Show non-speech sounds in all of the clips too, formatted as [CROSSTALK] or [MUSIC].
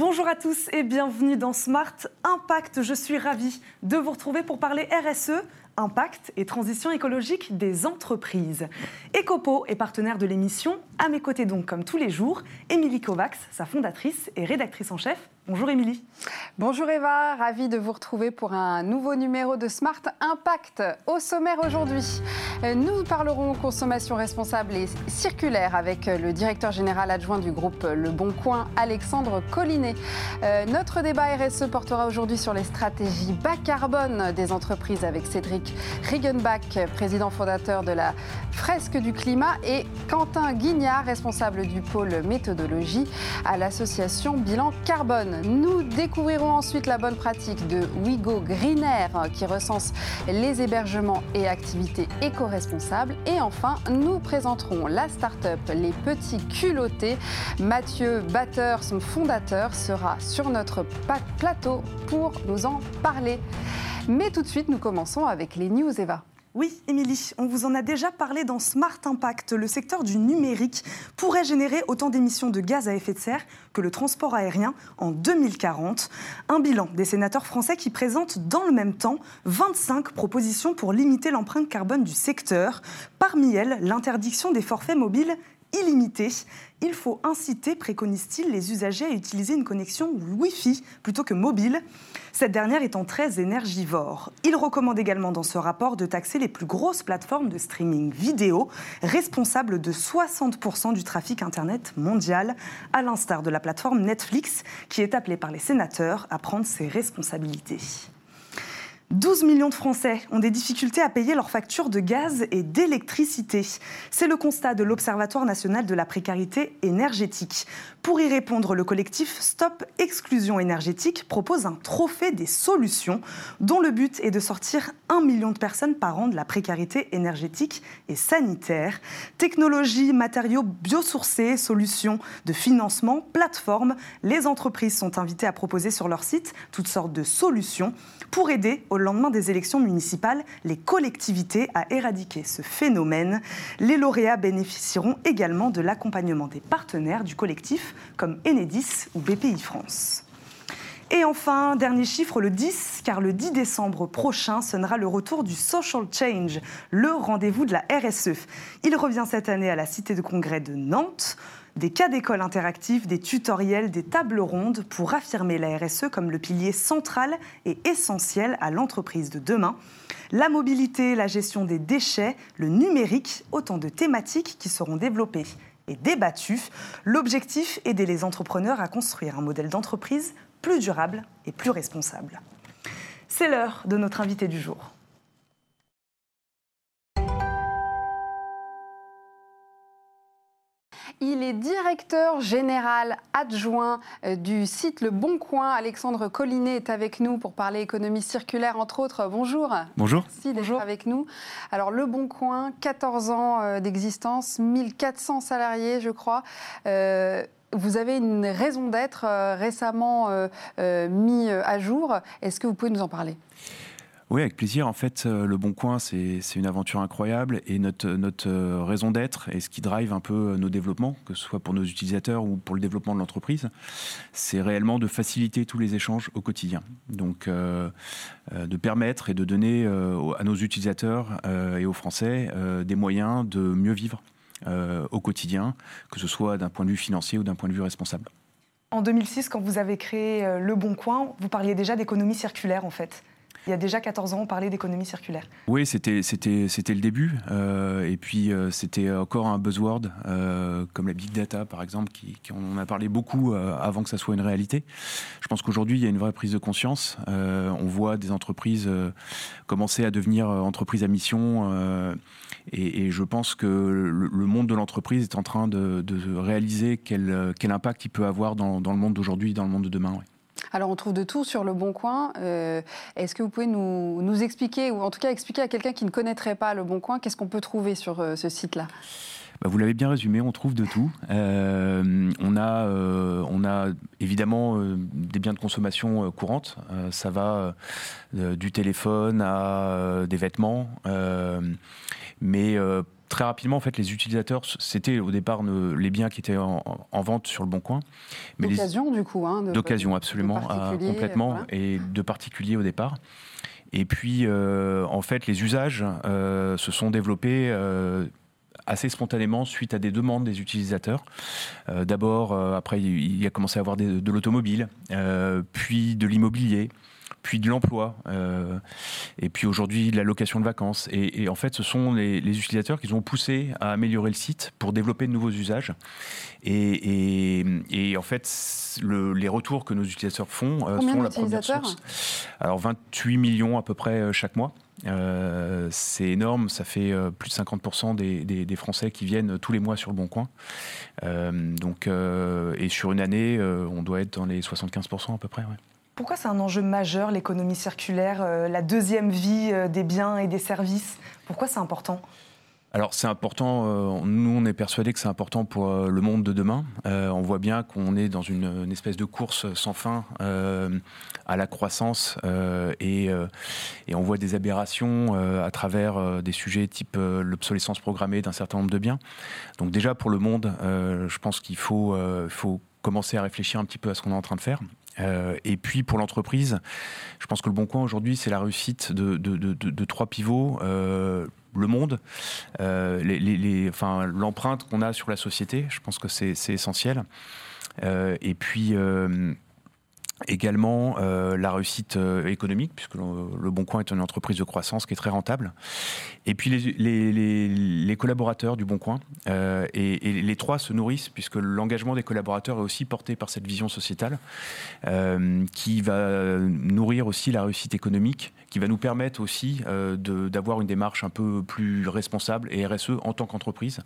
Bonjour à tous et bienvenue dans Smart Impact. Je suis ravie de vous retrouver pour parler RSE, impact et transition écologique des entreprises. Ecopo est partenaire de l'émission. À mes côtés donc, comme tous les jours, Émilie Kovacs, sa fondatrice et rédactrice en chef. Bonjour Émilie. Bonjour Eva, ravie de vous retrouver pour un nouveau numéro de Smart Impact. Au sommaire aujourd'hui, nous parlerons consommation responsable et circulaire avec le directeur général adjoint du groupe Le Bon Coin, Alexandre Collinet. Euh, notre débat RSE portera aujourd'hui sur les stratégies bas carbone des entreprises avec Cédric Riegenbach, président fondateur de la Fresque du Climat, et Quentin Guignard, responsable du pôle méthodologie à l'association Bilan Carbone. Nous découvrirons ensuite la bonne pratique de Wigo Greener qui recense les hébergements et activités éco-responsables. Et enfin, nous présenterons la start-up Les Petits Culottés. Mathieu Batteur, son fondateur, sera sur notre plateau pour nous en parler. Mais tout de suite, nous commençons avec les news, Eva. Oui, Émilie, on vous en a déjà parlé dans Smart Impact. Le secteur du numérique pourrait générer autant d'émissions de gaz à effet de serre que le transport aérien en 2040. Un bilan des sénateurs français qui présentent dans le même temps 25 propositions pour limiter l'empreinte carbone du secteur. Parmi elles, l'interdiction des forfaits mobiles illimités. Il faut inciter, préconise-t-il, les usagers à utiliser une connexion Wi-Fi plutôt que mobile cette dernière étant très énergivore. Il recommande également dans ce rapport de taxer les plus grosses plateformes de streaming vidéo, responsables de 60% du trafic Internet mondial, à l'instar de la plateforme Netflix, qui est appelée par les sénateurs à prendre ses responsabilités. 12 millions de Français ont des difficultés à payer leurs factures de gaz et d'électricité. C'est le constat de l'Observatoire national de la précarité énergétique. Pour y répondre, le collectif Stop Exclusion énergétique propose un trophée des solutions dont le but est de sortir un million de personnes par an de la précarité énergétique et sanitaire. Technologie, matériaux biosourcés, solutions de financement, plateformes, les entreprises sont invitées à proposer sur leur site toutes sortes de solutions pour aider au lendemain des élections municipales les collectivités à éradiquer ce phénomène. Les lauréats bénéficieront également de l'accompagnement des partenaires du collectif comme Enedis ou BPI France. Et enfin, dernier chiffre, le 10, car le 10 décembre prochain sonnera le retour du Social Change, le rendez-vous de la RSE. Il revient cette année à la Cité de Congrès de Nantes des cas d'école interactifs, des tutoriels, des tables rondes pour affirmer la RSE comme le pilier central et essentiel à l'entreprise de demain. La mobilité, la gestion des déchets, le numérique, autant de thématiques qui seront développées et débattues. L'objectif, aider les entrepreneurs à construire un modèle d'entreprise plus durable et plus responsable. C'est l'heure de notre invité du jour. Il est directeur général adjoint euh, du site Le Bon Coin. Alexandre Collinet est avec nous pour parler économie circulaire, entre autres. Bonjour. Bonjour. Merci d'être avec nous. Alors, Le Bon Coin, 14 ans euh, d'existence, 1400 salariés, je crois. Euh, vous avez une raison d'être récemment mis à jour. Est-ce que vous pouvez nous en parler? Oui, avec plaisir. En fait, euh, Le Bon Coin, c'est une aventure incroyable et notre, euh, raison d'être et ce qui drive un peu euh, nos développements, que ce soit pour nos utilisateurs ou pour le développement de l'entreprise, c'est réellement de faciliter tous les échanges au quotidien. Donc, de permettre et de donner à nos utilisateurs et aux Français des moyens de mieux vivre au quotidien, que ce soit d'un point de vue financier ou d'un point de vue responsable. En 2006, quand vous avez créé Le Bon Coin, vous parliez déjà d'économie circulaire en fait il y a déjà 14 ans, on parlait d'économie circulaire. Oui, c'était, le début. Euh, et puis, euh, c'était encore un buzzword, euh, comme la big data, par exemple, qui, on a parlé beaucoup avant que ça soit une réalité. Je pense qu'aujourd'hui, il y a une vraie prise de conscience. on voit des entreprises commencer à devenir entreprises à mission. Et, je pense que le, monde de l'entreprise est en train de, réaliser quel, quel, impact il peut avoir dans le monde d'aujourd'hui, dans le monde de demain. Alors on trouve de tout sur Le Bon Coin. Euh, est-ce que vous pouvez nous, expliquer, ou en tout cas expliquer à quelqu'un qui ne connaîtrait pas Le Bon Coin, qu'est-ce qu'on peut trouver sur euh, ce site-là? Bah, vous l'avez bien résumé, on trouve de tout. Euh, on, a, on a évidemment des biens de consommation courantes. ça va du téléphone à des vêtements. mais très rapidement, en fait, les utilisateurs, c'était au départ les biens qui étaient en, vente sur le bon coin. D'occasion, du coup. Hein, D'occasion, absolument, complètement, et de particuliers au départ. Et puis, en fait, les usages se sont développés assez spontanément suite à des demandes des utilisateurs. Euh, d'abord, euh, après, il y a commencé à avoir de l'automobile, euh, puis de l'immobilier puis de l'emploi, et puis aujourd'hui de la location de vacances. Et, en fait, ce sont les, utilisateurs qui ont poussé à améliorer le site pour développer de nouveaux usages. Et, en fait, les retours que nos utilisateurs font sont la première source. Alors 28 millions à peu près chaque mois. Euh, c'est énorme, ça fait euh, plus de 50% des, Français qui viennent tous les mois sur le Bon Coin. Euh, donc, et sur une année, on doit être dans les 75% à peu près. Pourquoi c'est un enjeu majeur, l'économie circulaire, la deuxième vie des biens et des services? Pourquoi c'est important? Alors c'est important, euh, nous on est persuadés que c'est important pour euh, le monde de demain. Euh, on voit bien qu'on est dans une, espèce de course sans fin à la croissance et, on voit des aberrations à travers des sujets type l'obsolescence programmée d'un certain nombre de biens. Donc déjà pour le monde, je pense qu'il faut commencer à réfléchir un petit peu à ce qu'on est en train de faire. Et puis pour l'entreprise, je pense que le Bon Coin aujourd'hui, c'est la réussite de, trois pivots le monde, euh, l'empreinte qu'on a sur la société. Je pense que c'est essentiel. Euh, et puis euh, également la réussite économique, puisque le, Bon Coin est une entreprise de croissance qui est très rentable. Et puis les, collaborateurs du Bon Coin. Et, les trois se nourrissent, puisque l'engagement des collaborateurs est aussi porté par cette vision sociétale, qui va nourrir aussi la réussite économique qui va nous permettre aussi euh, d'avoir une démarche un peu plus responsable et RSE en tant qu'entreprise.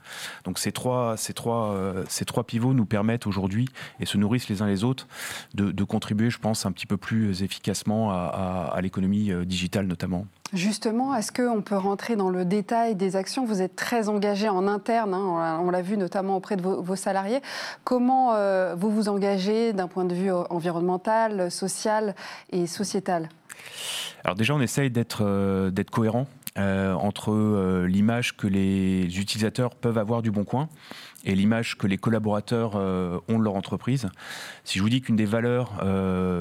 Donc ces trois, ces, trois, euh, ces trois pivots nous permettent aujourd'hui, et se nourrissent les uns les autres, de, contribuer, je pense, un petit peu plus efficacement à, l'économie euh, digitale notamment. Justement, est-ce qu'on peut rentrer dans le détail des actions? Vous êtes très engagé en interne, hein, on l'a vu notamment auprès de vos, salariés. Comment vous vous engagez d'un point de vue environnemental, social et sociétal? Alors déjà, on essaye d'être euh, cohérent euh, entre euh, l'image que les utilisateurs peuvent avoir du Bon Coin et l'image que les collaborateurs ont de leur entreprise. Si je vous dis qu'une des valeurs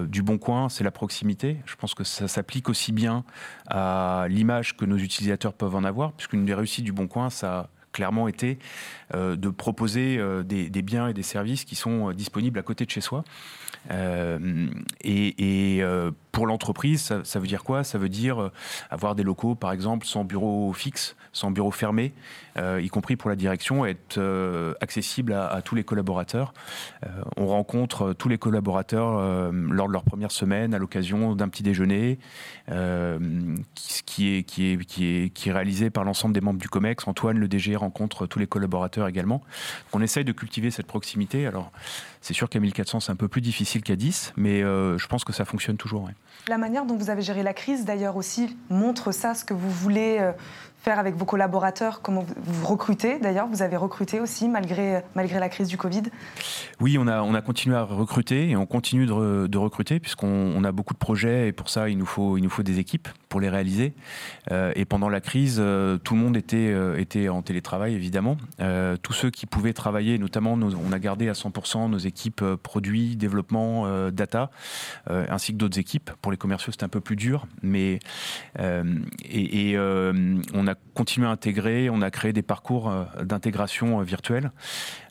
du Bon Coin, c'est la proximité, je pense que ça s'applique aussi bien à l'image que nos utilisateurs peuvent en avoir, puisqu'une des réussites du Bon Coin, ça a clairement été de proposer des, biens et des services qui sont disponibles à côté de chez soi. Euh, et, euh, pour l'entreprise, ça, veut dire quoi? Ça veut dire euh, avoir des locaux, par exemple, sans bureau fixe, sans bureau fermé, y compris pour la direction, être accessible à, tous les collaborateurs. on rencontre tous les collaborateurs lors de leur première semaine à l'occasion d'un petit déjeuner, qui, est, qui, est, réalisé par l'ensemble des membres du COMEX. Antoine, le DG, rencontre tous les collaborateurs également. on essaye de cultiver cette proximité. Alors, c'est sûr qu'à 1400, c'est un peu plus difficile qu'à 10, mais euh, je pense que ça fonctionne toujours. La manière dont vous avez géré la crise, d'ailleurs, aussi montre ça, ce que vous voulez euh, faire avec vos collaborateurs, comment vous recrutez d'ailleurs, vous avez recruté aussi malgré, malgré la crise du Covid? Oui, on a, on a continué à recruter et on continue de, recruter puisqu'on a beaucoup de projets et pour ça il nous faut, il nous faut des équipes pour les réaliser. Euh, et pendant la crise, euh, tout le monde était, euh, était en télétravail évidemment. tous ceux qui pouvaient travailler, notamment on a gardé à 100% nos équipes produits, développement, data, ainsi que d'autres équipes. Pour les commerciaux c'était un peu plus dur, mais et on a continué à intégrer, on a créé des parcours euh, d'intégration euh, virtuelle.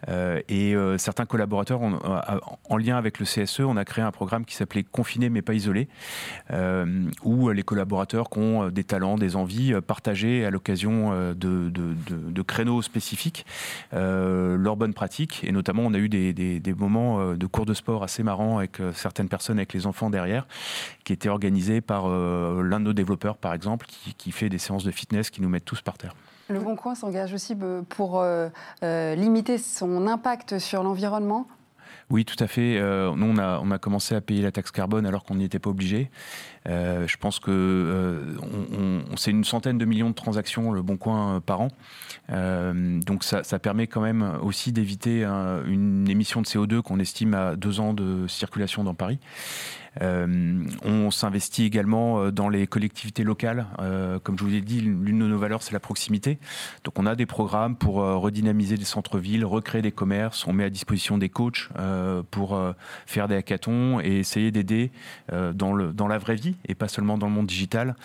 Euh, et certains collaborateurs, en lien avec le CSE, on a créé un programme qui s'appelait Confiné mais pas isolé, où les collaborateurs qui ont des talents, des envies, partagés à l'occasion de, de, créneaux spécifiques leurs bonnes pratiques. Et notamment, on a eu des, des, moments de cours de sport assez marrants avec certaines personnes, avec les enfants derrière, qui étaient organisés par l'un de nos développeurs, par exemple, qui, qui fait des séances de fitness qui nous mettent tous par terre. Le Bon Coin s'engage aussi pour euh, euh, limiter son impact sur l'environnement oui, tout à fait. Euh, nous, on a, on a, commencé à payer la taxe carbone alors qu'on n'y était pas obligé. je pense que c'est une centaine de millions de transactions le Bon Coin par an. donc ça, ça, permet quand même aussi d'éviter une émission de CO2 qu'on estime à deux ans de circulation dans Paris. On s'investit également dans les collectivités locales. comme je vous l'ai dit, l'une de nos valeurs, c'est la proximité. Donc on a des programmes pour redynamiser des centres-villes, recréer des commerces. On met à disposition des coachs pour faire des hackathons et essayer d'aider dans, dans la vraie vie et pas seulement dans le monde digital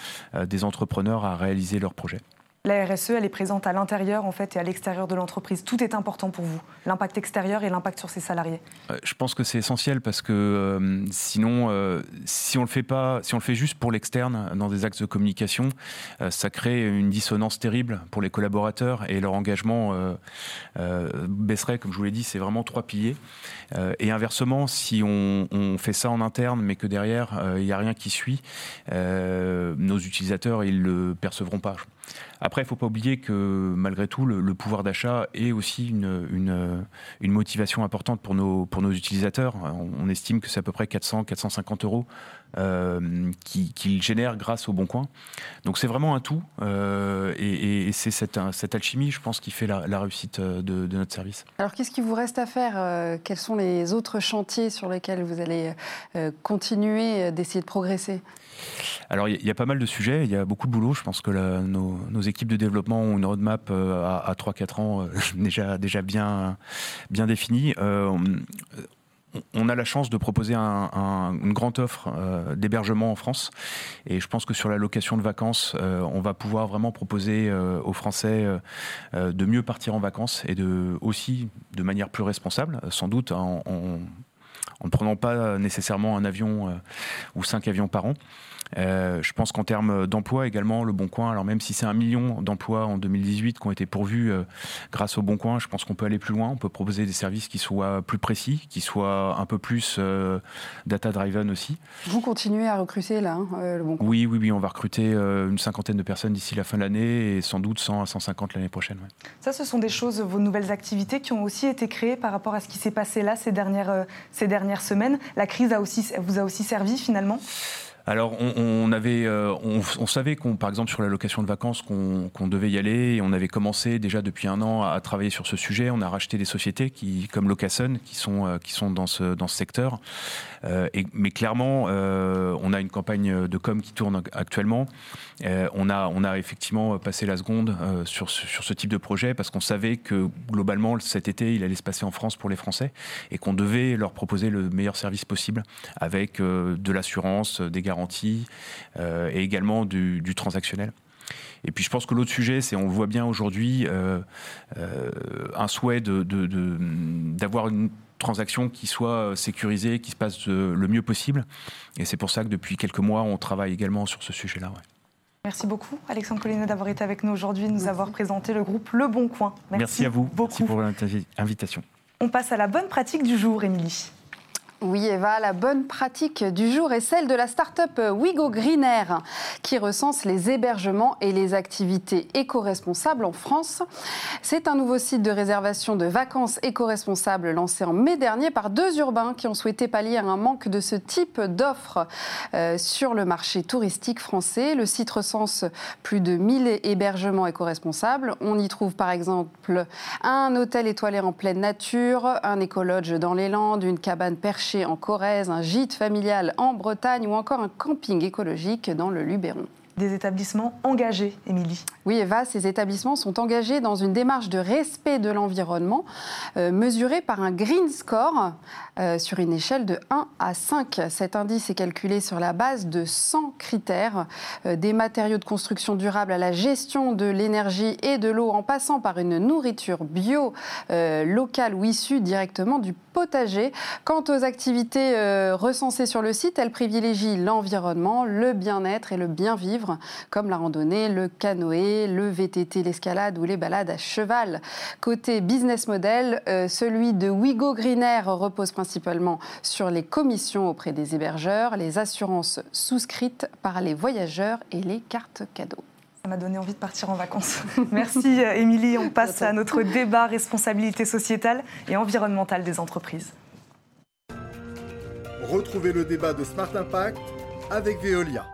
des entrepreneurs à réaliser leurs projets. La RSE, elle est présente à l'intérieur en fait et à l'extérieur de l'entreprise. Tout est important pour vous, l'impact extérieur et l'impact sur ses salariés. Euh, je pense que c'est essentiel parce que euh, sinon, euh, si on le fait pas, si on le fait juste pour l'externe dans des axes de communication, ça crée une dissonance terrible pour les collaborateurs et leur engagement baisserait. Comme je vous l'ai dit, c'est vraiment trois piliers. et inversement, si on, fait ça en interne, mais que derrière il n'y a rien qui suit, nos utilisateurs ils le percevront pas. Après, il ne faut pas oublier que malgré tout, le, pouvoir d'achat est aussi une, motivation importante pour nos, pour nos utilisateurs. On, estime que c'est à peu près 400-450 euros euh, qu'ils génèrent grâce au Bon Coin. Donc c'est vraiment un tout. Euh, et, c'est cette, cette, alchimie, je pense, qui fait la, réussite de, de, notre service. Alors qu'est-ce qui vous reste à faire euh, Quels sont les autres chantiers sur lesquels vous allez continuer d'essayer de progresser? Alors, il y, a pas mal de sujets, il y a beaucoup de boulot. Je pense que nos, équipes de développement ont une roadmap euh, à, 3-4 ans euh, [LAUGHS] déjà, déjà bien, bien définie. Euh, on a la chance de proposer une grande offre d'hébergement en France. Et je pense que sur la location de vacances, on va pouvoir vraiment proposer aux Français de mieux partir en vacances et aussi de manière plus responsable, sans doute en, en ne prenant pas nécessairement un avion ou cinq avions par an. Euh, je pense qu'en termes d'emploi également, le Bon Coin, alors même si c'est un million d'emplois en 2018 qui ont été pourvus euh, grâce au Bon Coin, je pense qu'on peut aller plus loin. On peut proposer des services qui soient plus précis, qui soient un peu plus euh, data-driven aussi. Vous continuez à recruter là, hein, le Bon Coin? Oui, oui, oui, on va recruter une cinquantaine de personnes d'ici la fin de l'année et sans doute 100 à 150 l'année prochaine. Ça, ce sont des choses, vos nouvelles activités qui ont aussi été créées par rapport à ce qui s'est passé là ces dernières, ces dernières semaines. La crise a aussi, vous a aussi servi finalement? Alors, on, avait, euh, on, savait qu'on, par exemple, sur la location de vacances, qu'on devait y aller. Et on avait commencé déjà depuis un an à, travailler sur ce sujet. On a racheté des sociétés qui, comme Locason, qui sont, euh, qui sont dans ce, dans ce secteur. Euh, mais clairement, on a une campagne de com qui tourne actuellement. on, a, on a effectivement passé la seconde sur, sur ce type de projet parce qu'on savait que globalement, cet été, il allait se passer en France pour les Français et qu'on devait leur proposer le meilleur service possible avec de l'assurance, des garanties euh, et également du, transactionnel. Et puis je pense que l'autre sujet, c'est, on le voit bien aujourd'hui, euh, euh, un souhait d'avoir une transaction qui soit sécurisée, qui se passe le mieux possible. Et c'est pour ça que depuis quelques mois, on travaille également sur ce sujet-là. Merci beaucoup, Alexandre Collinet, d'avoir été avec nous aujourd'hui, de nous avoir présenté le groupe Le Bon Coin. Merci, à vous. Merci pour l'invitation. On passe à la bonne pratique du jour, Émilie. Oui, Eva, la bonne pratique du jour est celle de la start-up Wigo Green Air, qui recense les hébergements et les activités éco-responsables en France. C'est un nouveau site de réservation de vacances éco-responsables lancé en mai dernier par deux urbains qui ont souhaité pallier un manque de ce type d'offres euh, sur le marché touristique français. Le site recense plus de 1000 hébergements éco-responsables. On y trouve par exemple un hôtel étoilé en pleine nature, un écologe dans les Landes, une cabane perchée en Corrèze, un gîte familial en Bretagne ou encore un camping écologique dans le Luberon des établissements engagés, Émilie. Oui, Eva, ces établissements sont engagés dans une démarche de respect de l'environnement euh, mesurée par un Green Score euh, sur une échelle de 1 à 5. Cet indice est calculé sur la base de 100 critères, euh, des matériaux de construction durables à la gestion de l'énergie et de l'eau en passant par une nourriture bio, locale ou issue directement du potager. Quant aux activités recensées sur le site, elles privilégient l'environnement, le bien-être et le bien-vivre comme la randonnée, le canoë, le VTT, l'escalade ou les balades à cheval. Côté business model, euh, celui de Wigo Green Air repose principalement sur les commissions auprès des hébergeurs, les assurances souscrites par les voyageurs et les cartes cadeaux. Ça m'a donné envie de partir en vacances. [LAUGHS] Merci euh, Émilie. On passe à notre débat responsabilité sociétale et environnementale des entreprises. Retrouvez le débat de Smart Impact avec Veolia.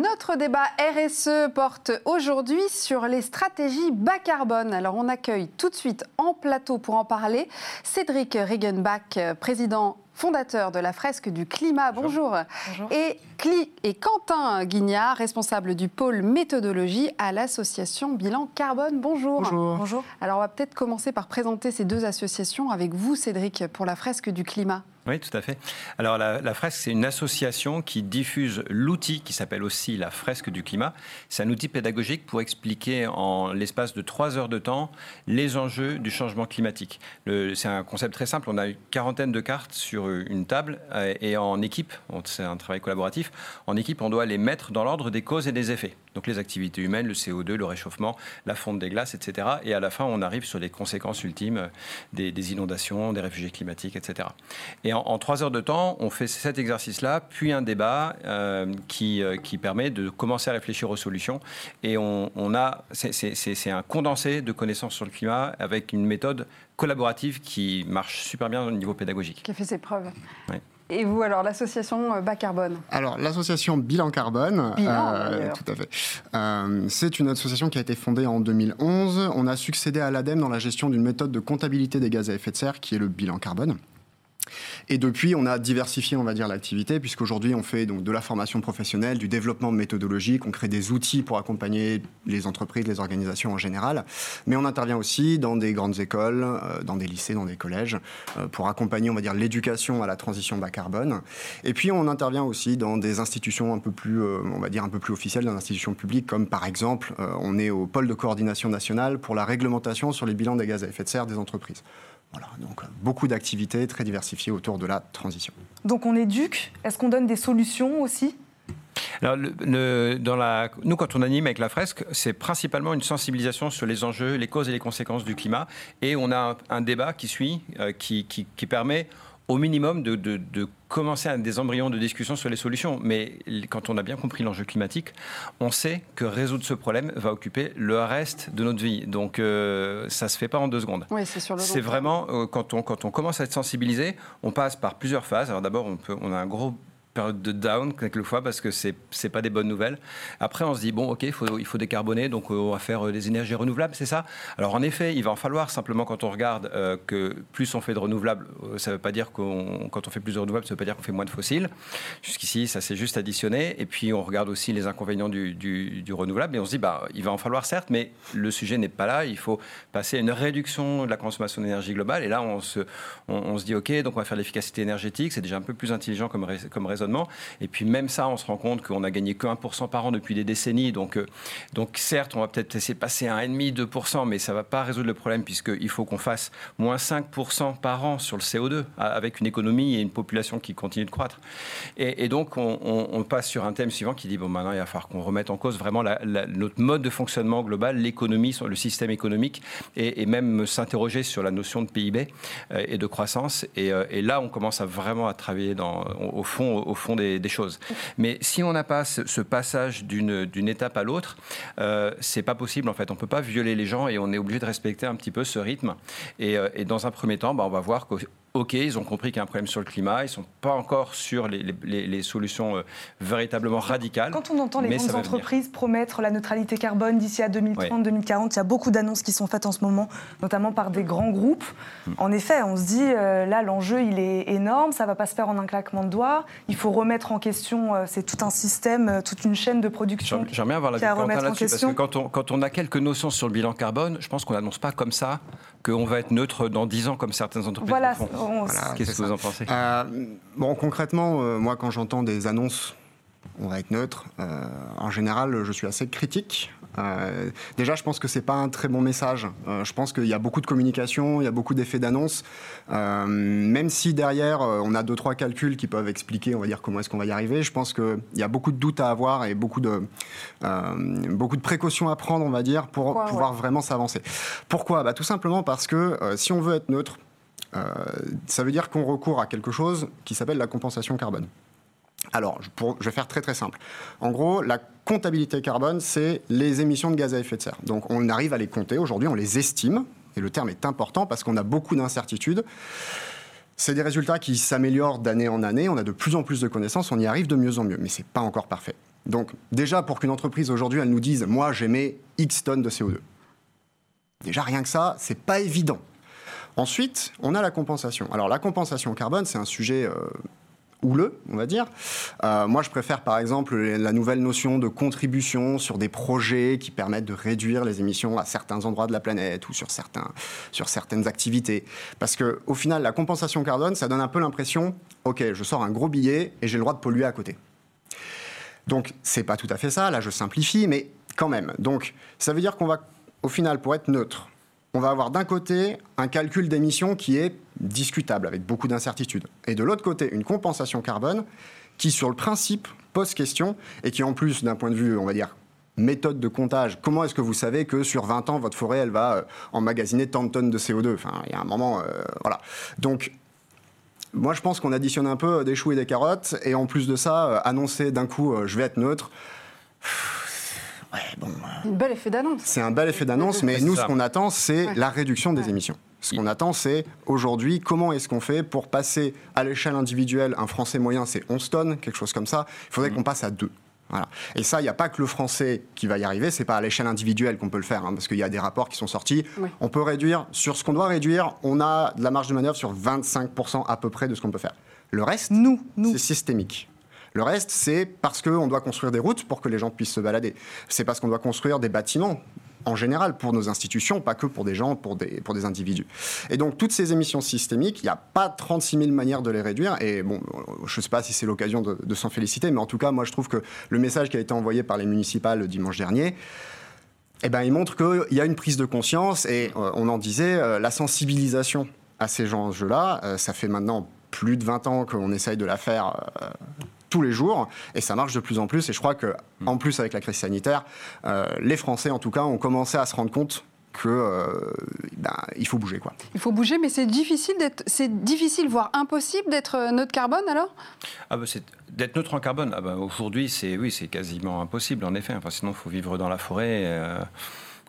Notre débat RSE porte aujourd'hui sur les stratégies bas carbone. Alors on accueille tout de suite en plateau pour en parler Cédric Regenbach, président fondateur de la fresque du climat. Bonjour. Et, et, Quentin Guignard, responsable du pôle méthodologie à l'association Bilan Carbone. Bonjour. Bonjour. Bonjour. Alors on va peut-être commencer par présenter ces deux associations avec vous, Cédric, pour la fresque du climat. Oui, tout à fait. Alors la, fresque, c'est une association qui diffuse l'outil qui s'appelle aussi la fresque du climat. C'est un outil pédagogique pour expliquer en l'espace de trois heures de temps les enjeux du changement climatique. C'est un concept très simple. On a une quarantaine de cartes sur une table euh, et en équipe, c'est un travail collaboratif, en équipe, on doit les mettre dans l'ordre des causes et des effets. Donc les activités humaines, le CO2, le réchauffement, la fonte des glaces, etc. Et à la fin, on arrive sur les conséquences ultimes des, inondations, des réfugiés climatiques, etc. Et en, trois heures de temps, on fait cet exercice-là, puis un débat euh, qui, euh, qui permet de commencer à réfléchir aux solutions. Et on, on a, c'est un condensé de connaissances sur le climat avec une méthode collaborative qui marche super bien au niveau pédagogique. Qui a fait ses preuves. Oui. Et vous, alors, l'association euh, Bas Carbone Alors, l'association Bilan Carbone, euh, tout à fait. Euh, c'est une association qui a été fondée en 2011. On a succédé à l'ADEME dans la gestion d'une méthode de comptabilité des gaz à effet de serre qui est le bilan carbone. Et depuis, on a diversifié, on va dire, l'activité, puisqu'aujourd'hui, on fait donc de la formation professionnelle, du développement méthodologique, on crée des outils pour accompagner les entreprises, les organisations en général. Mais on intervient aussi dans des grandes écoles, euh, dans des lycées, dans des collèges, euh, pour accompagner, on va dire, l'éducation à la transition bas carbone. Et puis, on intervient aussi dans des institutions un peu plus, euh, on va dire, un peu plus officielles, dans des institutions publiques, comme par exemple, on est au pôle de coordination nationale pour la réglementation sur les bilans des gaz à effet de serre des entreprises. Voilà, donc beaucoup d'activités très diversifiées autour de la transition. Donc on éduque, est-ce qu'on donne des solutions aussi? Alors, dans la, nous, quand on anime avec la fresque, c'est principalement une sensibilisation sur les enjeux, les causes et les conséquences du climat. Et on a un, débat qui suit, euh, qui, qui, qui, permet au minimum de, de, commencer à des embryons de discussion sur les solutions. Mais quand on a bien compris l'enjeu climatique, on sait que résoudre ce problème va occuper le reste de notre vie. Donc euh, ça ne se fait pas en deux secondes. Oui, c'est vraiment, euh, quand, on, quand on commence à être sensibilisé, on passe par plusieurs phases. Alors d'abord, on, on a un gros période de down quelquefois parce que c'est c'est pas des bonnes nouvelles. Après, on se dit bon, ok, il faut, il faut décarboner, donc euh, on va faire euh, des énergies renouvelables, c'est ça? Alors en effet, il va en falloir simplement quand on regarde euh, que plus on fait de renouvelables, ça veut pas dire qu'on quand on fait plus de renouvelables, ça veut pas dire qu'on fait moins de fossiles. Jusqu'ici, ça s'est juste additionné. Et puis on regarde aussi les inconvénients du, du, renouvelable et on se dit bah il va en falloir certes, mais le sujet n'est pas là. Il faut passer à une réduction de la consommation d'énergie globale. Et là, on se on, se dit ok, donc on va faire l'efficacité énergétique. C'est déjà un peu plus intelligent comme comme et puis même ça, on se rend compte qu'on a gagné que 1% par an depuis des décennies. Donc, euh, donc certes, on va peut-être de passer à 1,5, 2%, mais ça ne va pas résoudre le problème puisqu'il faut qu'on fasse moins 5% par an sur le CO2 avec une économie et une population qui continue de croître. Et, donc on, passe sur un thème suivant qui dit, bon maintenant il va falloir qu'on remette en cause vraiment notre mode de fonctionnement global, l'économie, le système économique, et, même s'interroger sur la notion de PIB euh, et de croissance. Euh, et, là, on commence à vraiment à travailler dans, au fond, au fond des, choses. Mais si on n'a pas ce, passage d'une étape à l'autre, euh, c'est pas possible en fait. On peut pas violer les gens et on est obligé de respecter un petit peu ce rythme. Et, euh, dans un premier temps, bah, on va voir que OK, ils ont compris qu'il y a un problème sur le climat, ils ne sont pas encore sur les, solutions euh, véritablement radicales. Quand on entend les grandes entreprises promettre la neutralité carbone d'ici à 2030-2040, il y a beaucoup d'annonces qui sont faites en ce moment, notamment par des grands groupes. Hmm. En effet, on se dit, euh, là, l'enjeu, il est énorme, ça ne va pas se faire en un claquement de doigts, il faut remettre en question, euh, c'est tout un système, toute une chaîne de production. J'aimerais bien avoir la vie là-dessus, parce que quand on, quand on a quelques notions sur le bilan carbone, je pense qu'on n'annonce pas comme ça qu'on va être neutre dans 10 ans comme certaines entreprises voilà, font. Qu'est-ce que vous en pensez? Euh, Bon, concrètement, euh, moi, quand j'entends des annonces, on va être neutre. Euh, en général, je suis assez critique. déjà, je pense que c'est pas un très bon message. je pense qu'il y a beaucoup de communication, il y a beaucoup d'effets d'annonce. même si derrière, on a deux trois calculs qui peuvent expliquer, on va dire comment est-ce qu'on va y arriver. Je pense qu'il y a beaucoup de doutes à avoir et beaucoup de beaucoup de précautions à prendre, on va dire, pour pouvoir vraiment s'avancer. Pourquoi? Bah, tout simplement parce que si on veut être neutre, ça veut dire qu'on recourt à quelque chose qui s'appelle la compensation carbone. Alors, je vais faire très très simple. En gros, la comptabilité carbone, c'est les émissions de gaz à effet de serre. Donc, on arrive à les compter. Aujourd'hui, on les estime. Et le terme est important parce qu'on a beaucoup d'incertitudes. C'est des résultats qui s'améliorent d'année en année. On a de plus en plus de connaissances. On y arrive de mieux en mieux. Mais ce n'est pas encore parfait. Donc déjà, pour qu'une entreprise aujourd'hui, elle nous dise, moi j'émets X tonnes de CO2. Déjà, rien que ça, c'est pas évident. Ensuite, on a la compensation. Alors la compensation carbone, c'est un sujet euh, houleux, on va dire. Euh, moi, je préfère par exemple la nouvelle notion de contribution sur des projets qui permettent de réduire les émissions à certains endroits de la planète ou sur, sur certaines activités. Parce que au final, la compensation carbone, ça donne un peu l'impression, ok, je sors un gros billet et j'ai le droit de polluer à côté. Donc, c'est pas tout à fait ça. Là, je simplifie, mais quand même. Donc, ça veut dire qu'on va, au final, pour être neutre, on va avoir d'un côté un calcul d'émissions qui est discutable, avec beaucoup d'incertitudes. Et de l'autre côté, une compensation carbone qui, sur le principe, pose question et qui, en plus, d'un point de vue, on va dire, méthode de comptage, comment est-ce que vous savez que sur 20 ans, votre forêt, elle va euh, emmagasiner tant de tonnes de CO2 Enfin, il y a un moment, euh, voilà. Donc, moi, je pense qu'on additionne un peu des choux et des carottes, et en plus de ça, euh, annoncer d'un coup, je vais être neutre. Ouais, bon, un bel effet d'annonce. C'est un bel effet d'annonce, mais nous, ce qu'on attend, c'est la réduction des émissions. Ce qu'on attend, c'est aujourd'hui, comment est-ce qu'on fait pour passer à l'échelle individuelle, un Français moyen, c'est 11 tonnes, quelque chose comme ça, il faudrait mmh. qu'on passe à 2. Voilà. Et ça, il n'y a pas que le français qui va y arriver, c'est pas à l'échelle individuelle qu'on peut le faire, hein, parce qu'il y a des rapports qui sont sortis. On peut réduire, sur ce qu'on doit réduire, on a de la marge de manœuvre sur 25% à peu près de ce qu'on peut faire. Le reste, nous, nous. c'est systémique. Le reste, c'est parce qu'on doit construire des routes pour que les gens puissent se balader. C'est parce qu'on doit construire des bâtiments en général pour nos institutions, pas que pour des gens, pour des, pour des individus. Et donc toutes ces émissions systémiques, il n'y a pas 36 000 manières de les réduire. Et bon, je ne sais pas si c'est l'occasion de, s'en féliciter, mais en tout cas, moi je trouve que le message qui a été envoyé par les municipales dimanche dernier, eh ben, il montre qu'il y a une prise de conscience et euh, on en disait, euh, la sensibilisation à ces enjeux-là, euh, ça fait maintenant plus de 20 ans qu'on essaye de la faire tous les jours et ça marche de plus en plus. Et je crois que, en plus avec la crise sanitaire, euh, les Français en tout cas ont commencé à se rendre compte que euh, ben, il faut bouger quoi. Il faut bouger, mais c'est difficile d'être, c'est difficile voire impossible d'être euh, neutre carbone alors? Ah ben d'être neutre en carbone. Ah ben aujourd'hui c'est oui c'est quasiment impossible en effet. Enfin sinon il faut vivre dans la forêt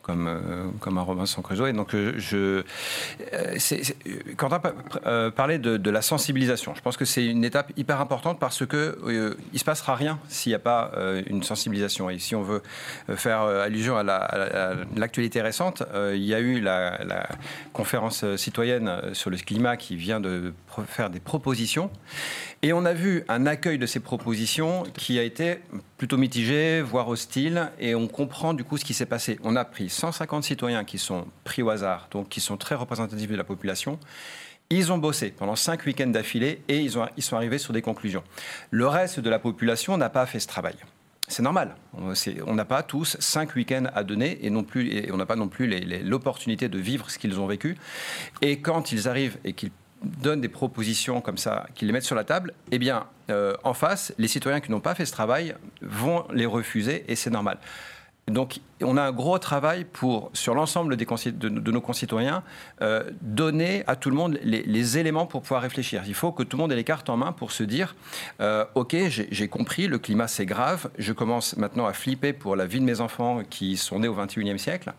comme, euh, comme un Robinson Crusoe. Et donc, euh, je, euh, c'est, Quentin parlait de, la sensibilisation. Je pense que c'est une étape hyper importante parce que il se passera rien s'il n'y a pas une sensibilisation. Et si on veut faire allusion à, l'actualité récente, il y a eu la, conférence citoyenne sur le climat qui vient de faire des propositions. Et on a vu un accueil de ces propositions qui a été plutôt mitigé, voire hostile, et on comprend du coup ce qui s'est passé. On a pris 150 citoyens qui sont pris au hasard, donc qui sont très représentatifs de la population. Ils ont bossé pendant cinq week-ends d'affilée et ils, ont, ils sont arrivés sur des conclusions. Le reste de la population n'a pas fait ce travail. C'est normal. On n'a pas tous cinq week-ends à donner et, non plus, on n'a pas non plus l'opportunité de vivre ce qu'ils ont vécu. Et quand ils arrivent et qu'ils donnent des propositions comme ça, qu'ils les mettent sur la table, eh bien, euh, en face, les citoyens qui n'ont pas fait ce travail vont les refuser et c'est normal. Donc, on a un gros travail pour, sur l'ensemble de, nos concitoyens, euh, donner à tout le monde les, éléments pour pouvoir réfléchir. Il faut que tout le monde ait les cartes en main pour se dire euh, Ok, j'ai compris, le climat c'est grave, je commence maintenant à flipper pour la vie de mes enfants qui sont nés au XXIe siècle.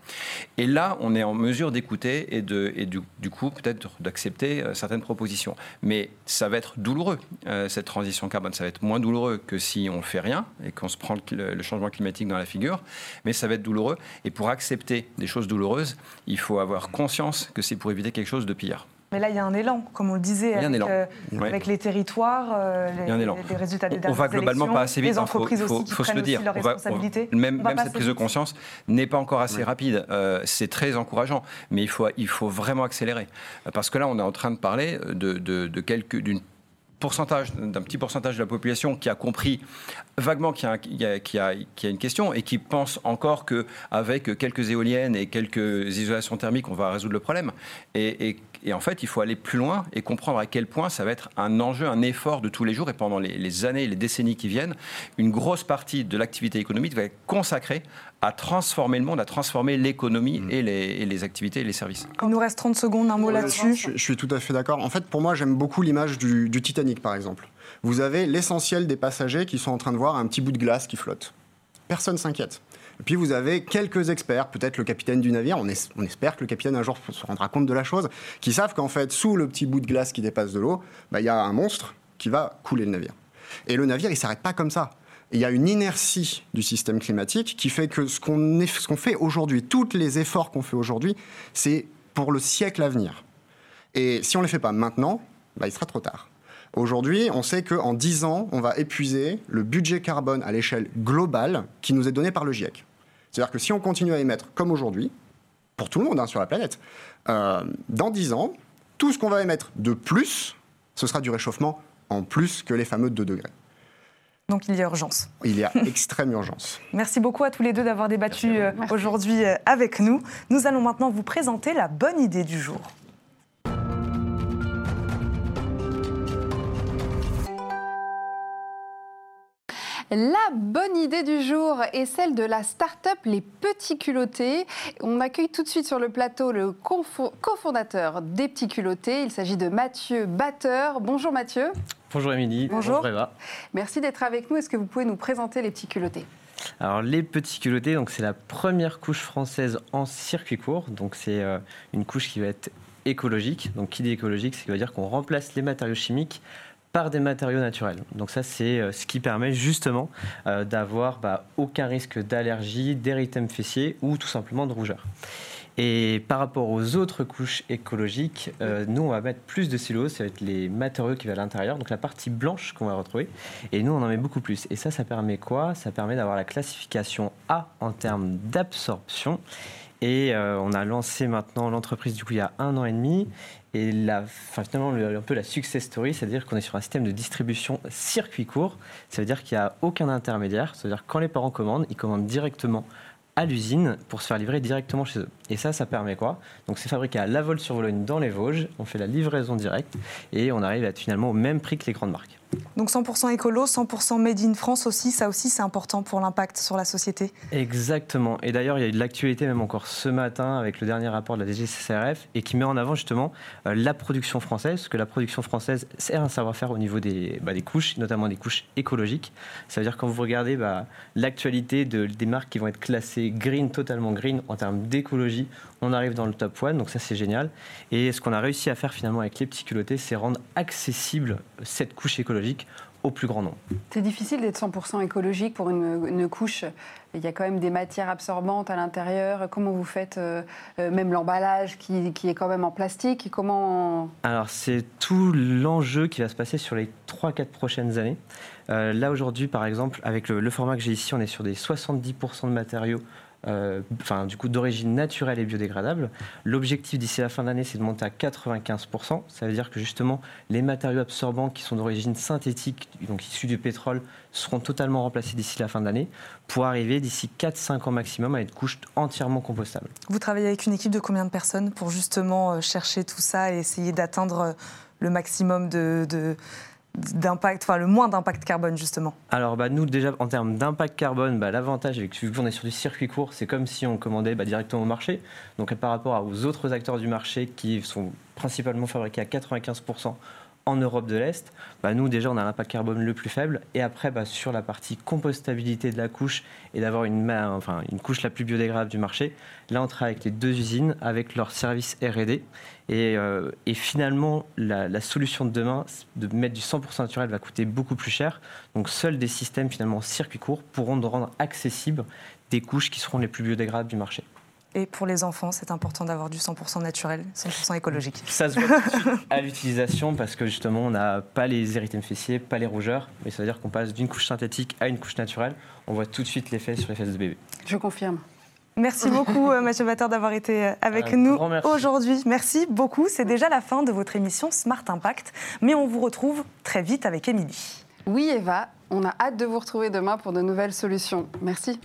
Et là, on est en mesure d'écouter et, du, coup, peut-être d'accepter euh, certaines propositions. Mais ça va être douloureux, cette transition carbone. Ça va être moins douloureux que si on ne fait rien et qu'on se prend le changement climatique dans la figure. Mais ça va être douloureux. Et pour accepter des choses douloureuses, il faut avoir conscience que c'est pour éviter quelque chose de pire. Mais là, il y a un élan, comme on le disait, avec, euh, avec les territoires, euh, les, résultats des On va globalement pas assez vite. Les hein. entreprises aussi qui faut se le dire. Leurs responsabilités. même, même cette prise de conscience n'est pas encore assez rapide. Euh, c'est très encourageant, mais il faut, il faut vraiment accélérer. Parce que là, on est en train de parler de, de, de quelques, d'une d'un petit pourcentage de la population qui a compris vaguement qu'il y, y, a une question et qui pense encore qu'avec quelques éoliennes et quelques isolations thermiques, on va résoudre le problème. Et, en fait, il faut aller plus loin et comprendre à quel point ça va être un enjeu, un effort de tous les jours et pendant les, les années et les décennies qui viennent, une grosse partie de l'activité économique va être consacrée à transformer le monde, à transformer l'économie mm. et, les, activités et les services. Il nous reste 30 secondes, un mot là-dessus. Je, suis tout à fait d'accord. En fait, pour moi, j'aime beaucoup l'image du, Titanic, par exemple. Vous avez l'essentiel des passagers qui sont en train de voir un petit bout de glace qui flotte. Personne s'inquiète. Et puis vous avez quelques experts, peut-être le capitaine du navire, on, espère que le capitaine un jour se rendra compte de la chose, qui savent qu'en fait, sous le petit bout de glace qui dépasse de l'eau, bah, il y a un monstre qui va couler le navire. Et le navire, il s'arrête pas comme ça il y a une inertie du système climatique qui fait que ce qu'on fait aujourd'hui, tous les efforts qu'on fait aujourd'hui, c'est pour le siècle à venir. Et si on ne les fait pas maintenant, bah, il sera trop tard. Aujourd'hui, on sait qu'en 10 ans, on va épuiser le budget carbone à l'échelle globale qui nous est donné par le GIEC. C'est-à-dire que si on continue à émettre comme aujourd'hui, pour tout le monde hein, sur la planète, euh, dans 10 ans, tout ce qu'on va émettre de plus, ce sera du réchauffement en plus que les fameux 2 degrés. Donc il y a urgence. Il y a extrême urgence. [LAUGHS] Merci beaucoup à tous les deux d'avoir débattu euh, aujourd'hui euh, avec nous. Nous allons maintenant vous présenter la bonne idée du jour. La bonne idée du jour est celle de la start-up Les Petits Culottés. On accueille tout de suite sur le plateau le cofondateur des Petits Culottés. Il s'agit de Mathieu Batteur. Bonjour Mathieu. Bonjour Émilie. Bonjour. Eva. Merci d'être avec nous. Est-ce que vous pouvez nous présenter les petits culottés? Alors les petits culottés, donc c'est la première couche française en circuit court. Donc c'est euh, une couche qui va être écologique. Donc qui dit écologique, c'est veut dire qu'on remplace les matériaux chimiques par des matériaux naturels. Donc ça, c'est euh, ce qui permet justement euh, d'avoir bah, aucun risque d'allergie, d'érythème fessier ou tout simplement de rougeur. Et par rapport aux autres couches écologiques, euh, nous, on va mettre plus de silos, ça va être les matériaux qui vont à l'intérieur, donc la partie blanche qu'on va retrouver. Et nous, on en met beaucoup plus. Et ça, ça permet quoi? Ça permet d'avoir la classification A en termes d'absorption. Et on a lancé maintenant l'entreprise du coup il y a un an et demi. Et la, finalement, un peu la success story, c'est-à-dire qu'on est sur un système de distribution circuit court. Ça veut dire qu'il n'y a aucun intermédiaire. Ça veut dire que quand les parents commandent, ils commandent directement à l'usine pour se faire livrer directement chez eux. Et ça, ça permet quoi? Donc c'est fabriqué à La Vol-sur-Vologne dans les Vosges, on fait la livraison directe et on arrive à être finalement au même prix que les grandes marques. Donc 100% écolo, 100% made in France aussi, ça aussi c'est important pour l'impact sur la société? Exactement. Et d'ailleurs, il y a eu de l'actualité même encore ce matin avec le dernier rapport de la DGCCRF et qui met en avant justement euh, la production française, parce que la production française c'est un savoir-faire au niveau des, bah, des, couches, notamment des couches écologiques. Ça veut dire quand vous regardez bah, l'actualité de, des marques qui vont être classées green, totalement green en termes d'écologie, on arrive dans le top one, donc ça c'est génial. Et ce qu'on a réussi à faire finalement avec les petits culottés, c'est rendre accessible cette couche écologique au plus grand nombre. C'est difficile d'être 100% écologique pour une, couche. Il y a quand même des matières absorbantes à l'intérieur. Comment vous faites euh, euh, même l'emballage qui, est quand même en plastique? Comment Alors c'est tout l'enjeu qui va se passer sur les 3-4 prochaines années. Euh, là aujourd'hui par exemple, avec le format que j'ai ici, on est sur des 70% de matériaux enfin, du coup, d'origine naturelle et biodégradable. L'objectif d'ici la fin d'année, c'est de monter à 95%. Ça veut dire que justement, les matériaux absorbants qui sont d'origine synthétique, donc issus du pétrole, seront totalement remplacés d'ici la fin d'année pour arriver d'ici 4-5 ans maximum à une couche entièrement compostable. Vous travaillez avec une équipe de combien de personnes pour justement euh, chercher tout ça et essayer d'atteindre euh, le maximum de d'impact, enfin le moins d'impact carbone justement Alors bah, nous déjà en termes d'impact carbone, bah, l'avantage vu qu'on est sur du circuit court, c'est comme si on commandait bah, directement au marché. Donc par rapport aux autres acteurs du marché qui sont principalement fabriqués à 95% en Europe de l'Est, bah nous déjà on a l'impact carbone le plus faible. Et après bah, sur la partie compostabilité de la couche et d'avoir une, enfin, une couche la plus biodégradable du marché, là on travaille avec les deux usines, avec leur service R&D. Et, euh, et, finalement la, solution de demain, de mettre du 100% naturel, va coûter beaucoup plus cher. Donc seuls des systèmes finalement circuit court pourront rendre accessibles des couches qui seront les plus biodégradables du marché. Et pour les enfants, c'est important d'avoir du 100% naturel, 100% écologique. Ça se voit [LAUGHS] à l'utilisation parce que justement, on n'a pas les érythèmes fessiers, pas les rougeurs. Mais ça veut dire qu'on passe d'une couche synthétique à une couche naturelle. On voit tout de suite l'effet sur les fesses de bébé. Je confirme. Merci beaucoup, euh, Mathieu Batter, d'avoir été euh, avec nous aujourd'hui. Merci beaucoup. C'est déjà la fin de votre émission Smart Impact. Mais on vous retrouve très vite avec Émilie. Oui, Eva, on a hâte de vous retrouver demain pour de nouvelles solutions. Merci.